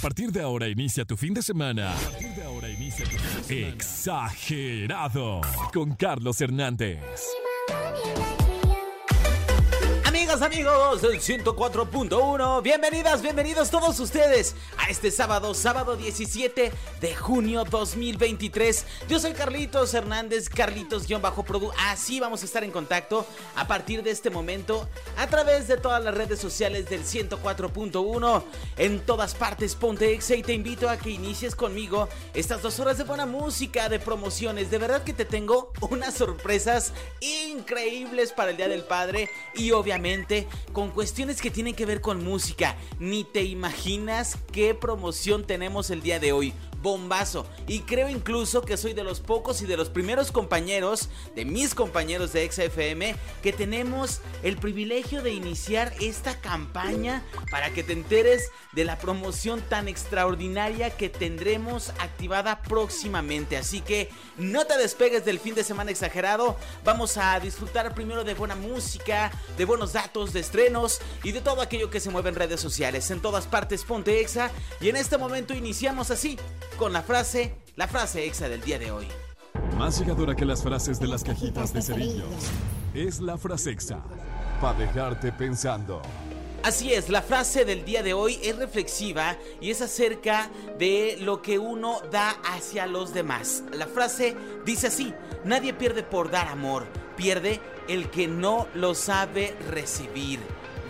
partir de ahora inicia tu fin de semana. A partir de ahora inicia tu fin de semana. Exagerado. Con Carlos Hernández. Amigos del 104.1, bienvenidas, bienvenidos todos ustedes a este sábado, sábado 17 de junio 2023. Yo soy Carlitos Hernández, Carlitos-Produ. Así vamos a estar en contacto a partir de este momento a través de todas las redes sociales del 104.1. En todas partes, ponte exa y te invito a que inicies conmigo estas dos horas de buena música, de promociones. De verdad que te tengo unas sorpresas increíbles para el Día del Padre y obviamente con cuestiones que tienen que ver con música. Ni te imaginas qué promoción tenemos el día de hoy bombazo. Y creo incluso que soy de los pocos y de los primeros compañeros, de mis compañeros de XFM, que tenemos el privilegio de iniciar esta campaña para que te enteres de la promoción tan extraordinaria que tendremos activada próximamente. Así que no te despegues del fin de semana exagerado. Vamos a disfrutar primero de buena música, de buenos datos, de estrenos y de todo aquello que se mueve en redes sociales. En todas partes ponte exa y en este momento iniciamos así con la frase, la frase exa del día de hoy. Más llegadora que las frases de las cajitas de cerillos. Es la frase exa. Para dejarte pensando. Así es, la frase del día de hoy es reflexiva y es acerca de lo que uno da hacia los demás. La frase dice así, nadie pierde por dar amor, pierde el que no lo sabe recibir.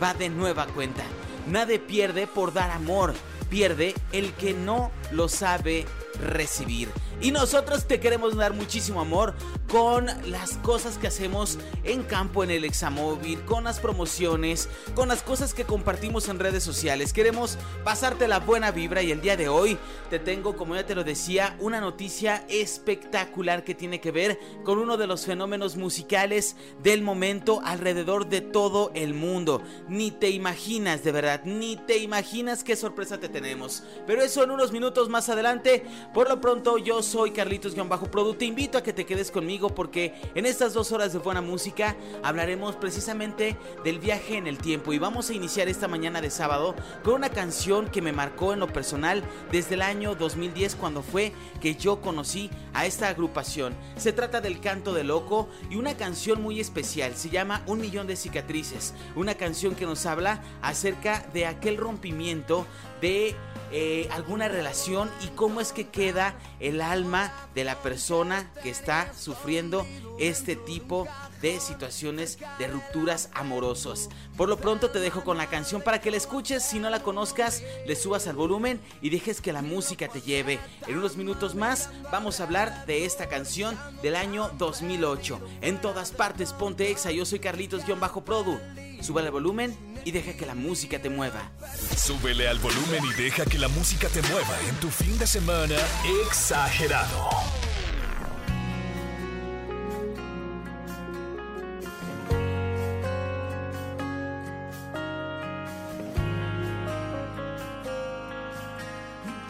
Va de nueva cuenta, nadie pierde por dar amor, pierde el que no lo sabe recibir. Y nosotros te queremos dar muchísimo amor con las cosas que hacemos en campo en el Examóvil, con las promociones, con las cosas que compartimos en redes sociales. Queremos pasarte la buena vibra y el día de hoy te tengo, como ya te lo decía, una noticia espectacular que tiene que ver con uno de los fenómenos musicales del momento alrededor de todo el mundo. Ni te imaginas, de verdad, ni te imaginas qué sorpresa te tenemos. Pero eso en unos minutos más adelante. Por lo pronto yo soy Carlitos-Produ. Te invito a que te quedes conmigo porque en estas dos horas de buena música hablaremos precisamente del viaje en el tiempo y vamos a iniciar esta mañana de sábado con una canción que me marcó en lo personal desde el año 2010 cuando fue que yo conocí a esta agrupación. Se trata del Canto de Loco y una canción muy especial, se llama Un Millón de Cicatrices, una canción que nos habla acerca de aquel rompimiento de eh, alguna relación y cómo es que queda el alma de la persona que está sufriendo este tipo de situaciones de rupturas amorosas. Por lo pronto te dejo con la canción para que la escuches, si no la conozcas, le subas al volumen y dejes que la música te lleve. En unos minutos más vamos a hablar de esta canción del año 2008. En todas partes ponte exa, yo soy Carlitos-Produ. Súbale el volumen y deja que la música te mueva. Súbele al volumen y deja que la música te mueva en tu fin de semana exagerado.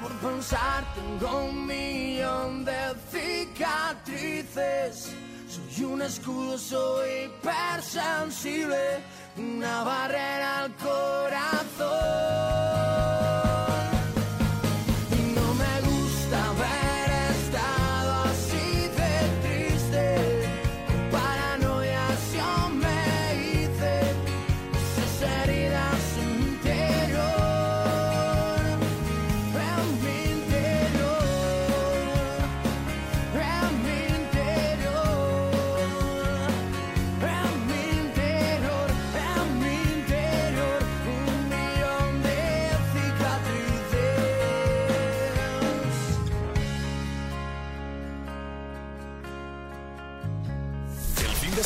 Por pensar tengo un millón de cicatrices. Soy un escudo, soy hipersensible una barrera al corazón.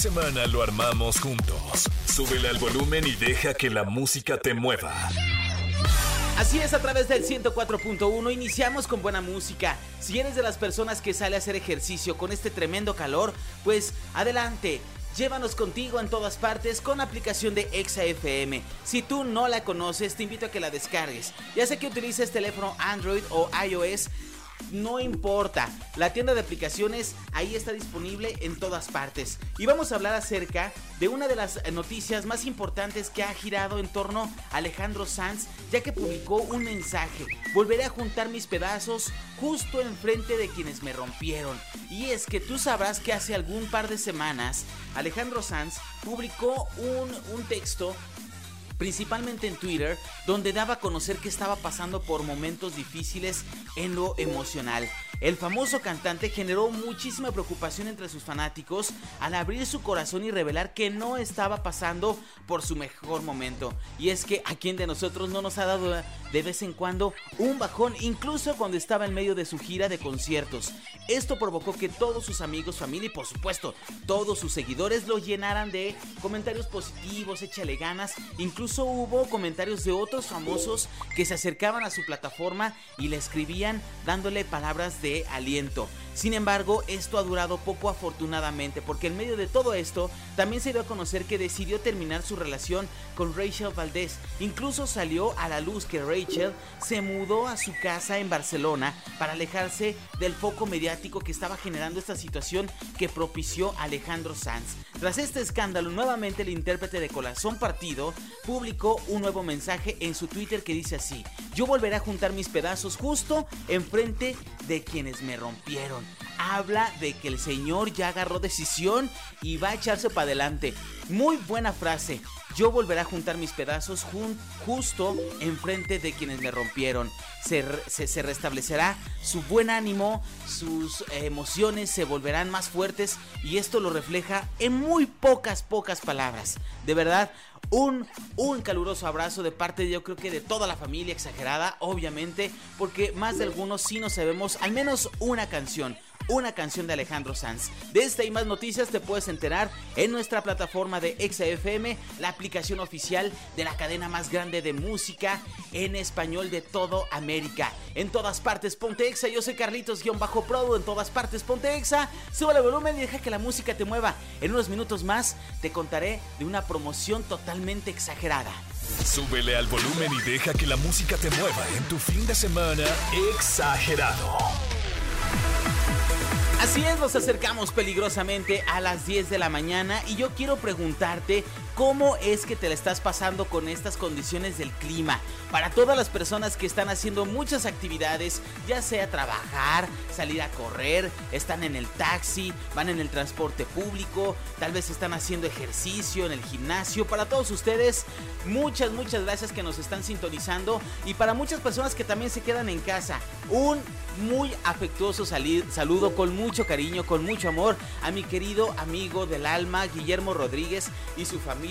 Semana lo armamos juntos. Súbele al volumen y deja que la música te mueva. Así es, a través del 104.1 iniciamos con buena música. Si eres de las personas que sale a hacer ejercicio con este tremendo calor, pues adelante. Llévanos contigo en todas partes con aplicación de ExaFM. Si tú no la conoces, te invito a que la descargues. Ya sea que utilices teléfono Android o iOS, no importa. La tienda de aplicaciones ahí está disponible en todas partes. Y vamos a hablar acerca de una de las noticias más importantes que ha girado en torno a Alejandro Sanz, ya que publicó un mensaje. Volveré a juntar mis pedazos justo enfrente de quienes me rompieron. Y es que tú sabrás que hace algún par de semanas Alejandro Sanz publicó un, un texto principalmente en Twitter, donde daba a conocer que estaba pasando por momentos difíciles en lo emocional. El famoso cantante generó muchísima preocupación entre sus fanáticos al abrir su corazón y revelar que no estaba pasando por su mejor momento. Y es que a quien de nosotros no nos ha dado de vez en cuando un bajón, incluso cuando estaba en medio de su gira de conciertos. Esto provocó que todos sus amigos, familia y por supuesto todos sus seguidores lo llenaran de comentarios positivos, échale ganas. Incluso hubo comentarios de otros famosos que se acercaban a su plataforma y le escribían dándole palabras de aliento. Sin embargo, esto ha durado poco afortunadamente porque en medio de todo esto también se dio a conocer que decidió terminar su relación con Rachel Valdez. Incluso salió a la luz que Rachel se mudó a su casa en Barcelona para alejarse del foco mediático que estaba generando esta situación que propició Alejandro Sanz. Tras este escándalo, nuevamente el intérprete de Corazón Partido publicó un nuevo mensaje en su Twitter que dice así, yo volveré a juntar mis pedazos justo enfrente de quienes me rompieron. Habla de que el Señor ya agarró decisión y va a echarse para adelante. Muy buena frase. Yo volveré a juntar mis pedazos justo enfrente de quienes me rompieron. Se, se, restablecerá su buen ánimo, sus emociones se volverán más fuertes y esto lo refleja en muy pocas, pocas palabras. De verdad, un, un caluroso abrazo de parte de yo creo que de toda la familia exagerada, obviamente, porque más de algunos sí nos sabemos al menos una canción una canción de Alejandro Sanz. De esta y más noticias te puedes enterar en nuestra plataforma de XFM, la aplicación oficial de la cadena más grande de música en español de todo América. En todas partes ponte Exa, yo soy Carlitos-Pro, en todas partes ponte Exa, sube el volumen y deja que la música te mueva. En unos minutos más te contaré de una promoción totalmente exagerada. Súbele al volumen y deja que la música te mueva en tu fin de semana exagerado. Así es, nos acercamos peligrosamente a las 10 de la mañana y yo quiero preguntarte cómo es que te la estás pasando con estas condiciones del clima. Para todas las personas que están haciendo muchas actividades, ya sea trabajar, salir a correr, están en el taxi, van en el transporte público, tal vez están haciendo ejercicio en el gimnasio. Para todos ustedes, muchas, muchas gracias que nos están sintonizando y para muchas personas que también se quedan en casa, un muy afectuoso saludo con mucho cariño, con mucho amor a mi querido amigo del alma, Guillermo Rodríguez y su familia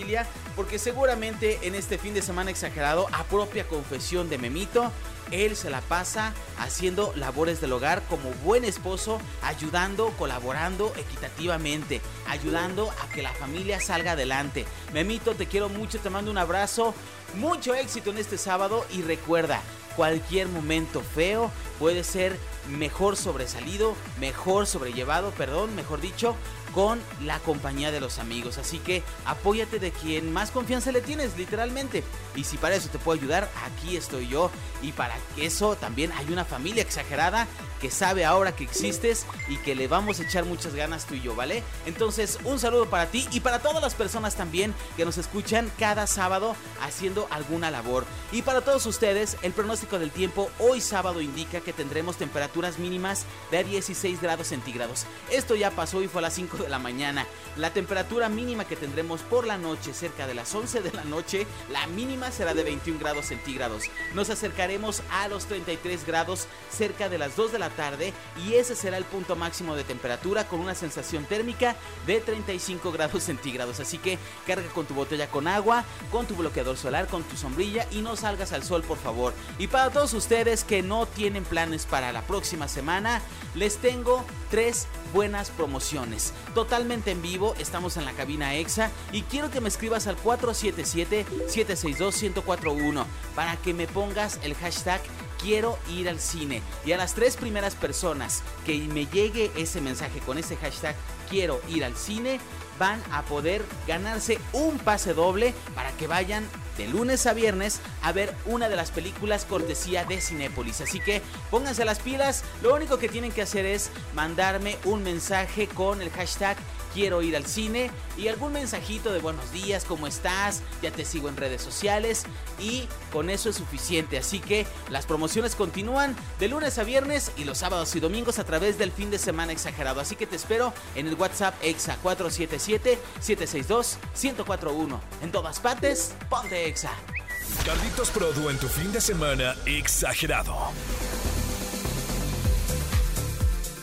porque seguramente en este fin de semana exagerado, a propia confesión de Memito, él se la pasa haciendo labores del hogar como buen esposo, ayudando, colaborando equitativamente, ayudando a que la familia salga adelante. Memito, te quiero mucho, te mando un abrazo, mucho éxito en este sábado y recuerda, cualquier momento feo puede ser mejor sobresalido, mejor sobrellevado, perdón, mejor dicho, con la compañía de los amigos. Así que apóyate de quien más confianza le tienes, literalmente. Y si para eso te puedo ayudar, aquí estoy yo. Y para eso también hay una familia exagerada que sabe ahora que existes y que le vamos a echar muchas ganas tú y yo, ¿vale? Entonces, un saludo para ti y para todas las personas también que nos escuchan cada sábado haciendo alguna labor. Y para todos ustedes, el pronóstico del tiempo hoy sábado indica que tendremos temperaturas mínimas de 16 grados centígrados. Esto ya pasó y fue a las 5 de la mañana. La temperatura mínima que tendremos por la noche, cerca de las 11 de la noche, la mínima será de 21 grados centígrados. Nos acercaremos a los 33 grados cerca de las 2 de la tarde y ese será el punto máximo de temperatura con una sensación térmica de 35 grados centígrados. Así que carga con tu botella con agua, con tu bloqueador solar, con tu sombrilla y no salgas al sol por favor. Y para todos ustedes que no tienen planes para la próxima semana, les tengo tres buenas promociones. Totalmente en vivo, estamos en la cabina EXA y quiero que me escribas al 477-762-1041 para que me pongas el hashtag quiero ir al cine. Y a las tres primeras personas que me llegue ese mensaje con ese hashtag quiero ir al cine, van a poder ganarse un pase doble para que vayan de lunes a viernes a ver una de las películas cortesía de Cinépolis. Así que pónganse las pilas, lo único que tienen que hacer es mandarme un mensaje con el hashtag quiero ir al cine y algún mensajito de buenos días, ¿cómo estás? Ya te sigo en redes sociales y con eso es suficiente. Así que las promociones continúan de lunes a viernes y los sábados y domingos a través del fin de semana exagerado. Así que te espero en el WhatsApp EXA 477-762-1041. En todas partes, ponte EXA. Carlitos Produ en tu fin de semana exagerado.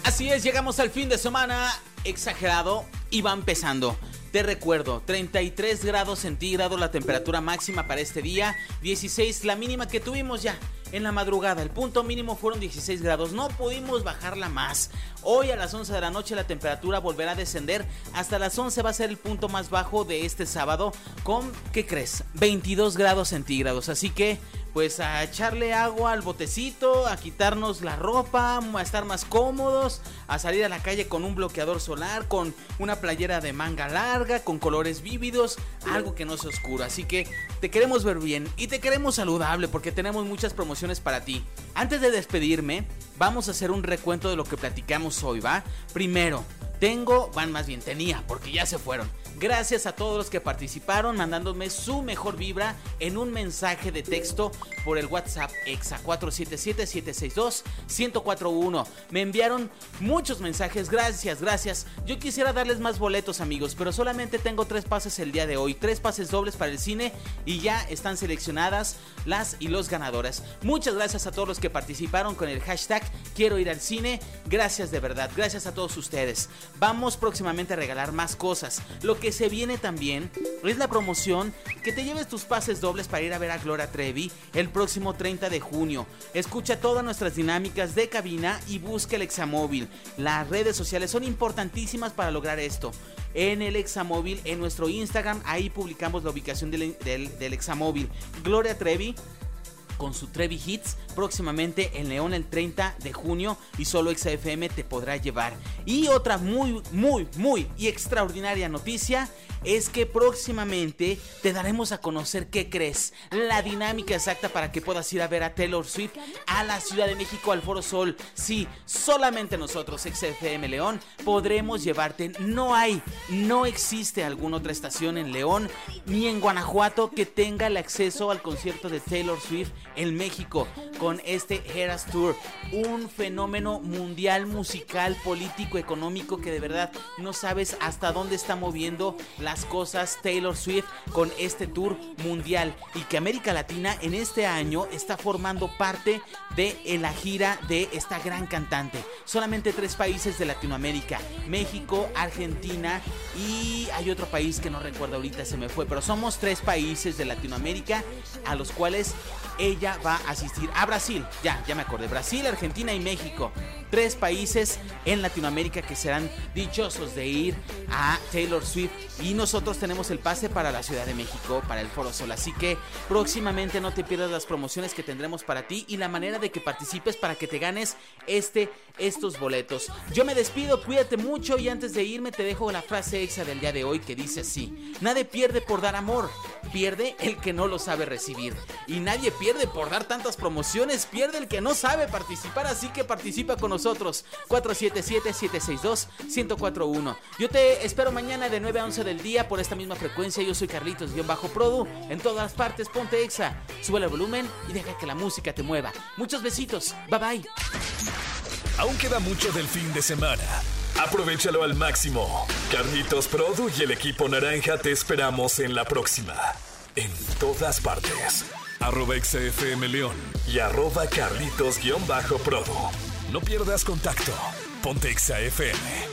Así es, llegamos al fin de semana exagerado y va empezando. Te recuerdo, 33 grados centígrados la temperatura máxima para este día, 16 la mínima que tuvimos ya en la madrugada. El punto mínimo fueron 16 grados, no pudimos bajarla más. Hoy a las 11 de la noche la temperatura volverá a descender, hasta las 11 va a ser el punto más bajo de este sábado con, ¿qué crees? 22 grados centígrados, así que pues a echarle agua al botecito, a quitarnos la ropa, a estar más cómodos, a salir a la calle con un bloqueador solar, con una playera de manga larga, con colores vívidos, algo que no sea oscuro. Así que te queremos ver bien y te queremos saludable porque tenemos muchas promociones para ti. Antes de despedirme, vamos a hacer un recuento de lo que platicamos hoy, ¿va? Primero, tengo, van más bien, tenía, porque ya se fueron Gracias a todos los que participaron mandándome su mejor vibra en un mensaje de texto por el WhatsApp EXA 477-762-1041. Me enviaron muchos mensajes, gracias, gracias. Yo quisiera darles más boletos amigos, pero solamente tengo tres pases el día de hoy, tres pases dobles para el cine y ya están seleccionadas las y los ganadores. Muchas gracias a todos los que participaron con el hashtag quiero ir al cine. Gracias de verdad, gracias a todos ustedes. Vamos próximamente a regalar más cosas. Lo que se viene también es la promoción que te lleves tus pases dobles para ir a ver a Gloria Trevi el próximo 30 de junio. Escucha todas nuestras dinámicas de cabina y busca el Examóvil. Las redes sociales son importantísimas para lograr esto. En el Examóvil, en nuestro Instagram, ahí publicamos la ubicación del, del Examóvil. Gloria Trevi con su Trevi Hits próximamente en León el 30 de junio y solo XFM te podrá llevar. Y otra muy, muy, muy y extraordinaria noticia es que próximamente te daremos a conocer qué crees, la dinámica exacta para que puedas ir a ver a Taylor Swift a la Ciudad de México al Foro Sol. Sí, solamente nosotros, XFM León, podremos llevarte. No hay, no existe alguna otra estación en León ni en Guanajuato que tenga el acceso al concierto de Taylor Swift en México con este Eras Tour, un fenómeno mundial musical, político, económico que de verdad no sabes hasta dónde está moviendo cosas Taylor Swift con este tour mundial y que América Latina en este año está formando parte de la gira de esta gran cantante. Solamente tres países de Latinoamérica, México, Argentina y hay otro país que no recuerdo ahorita, se me fue, pero somos tres países de Latinoamérica a los cuales ella va a asistir a Brasil. Ya, ya me acordé. Brasil, Argentina y México. Tres países en Latinoamérica que serán dichosos de ir a Taylor Swift. Y nosotros tenemos el pase para la Ciudad de México, para el Foro Sol. Así que próximamente no te pierdas las promociones que tendremos para ti y la manera de que participes para que te ganes este, estos boletos. Yo me despido, cuídate mucho y antes de irme te dejo la frase exa del día de hoy que dice así. Nadie pierde por dar amor, pierde el que no lo sabe recibir. Y nadie pierde pierde por dar tantas promociones, pierde el que no sabe participar, así que participa con nosotros. 477-762-1041. Yo te espero mañana de 9 a 11 del día por esta misma frecuencia. Yo soy Carlitos-Produ. En todas partes, ponte exa. Sube el volumen y deja que la música te mueva. Muchos besitos. Bye bye. Aún queda mucho del fin de semana. Aprovechalo al máximo. Carlitos Produ y el equipo naranja te esperamos en la próxima. En todas partes arroba XFM León y arroba Carlitos-Prodo. No pierdas contacto. Ponte XFM.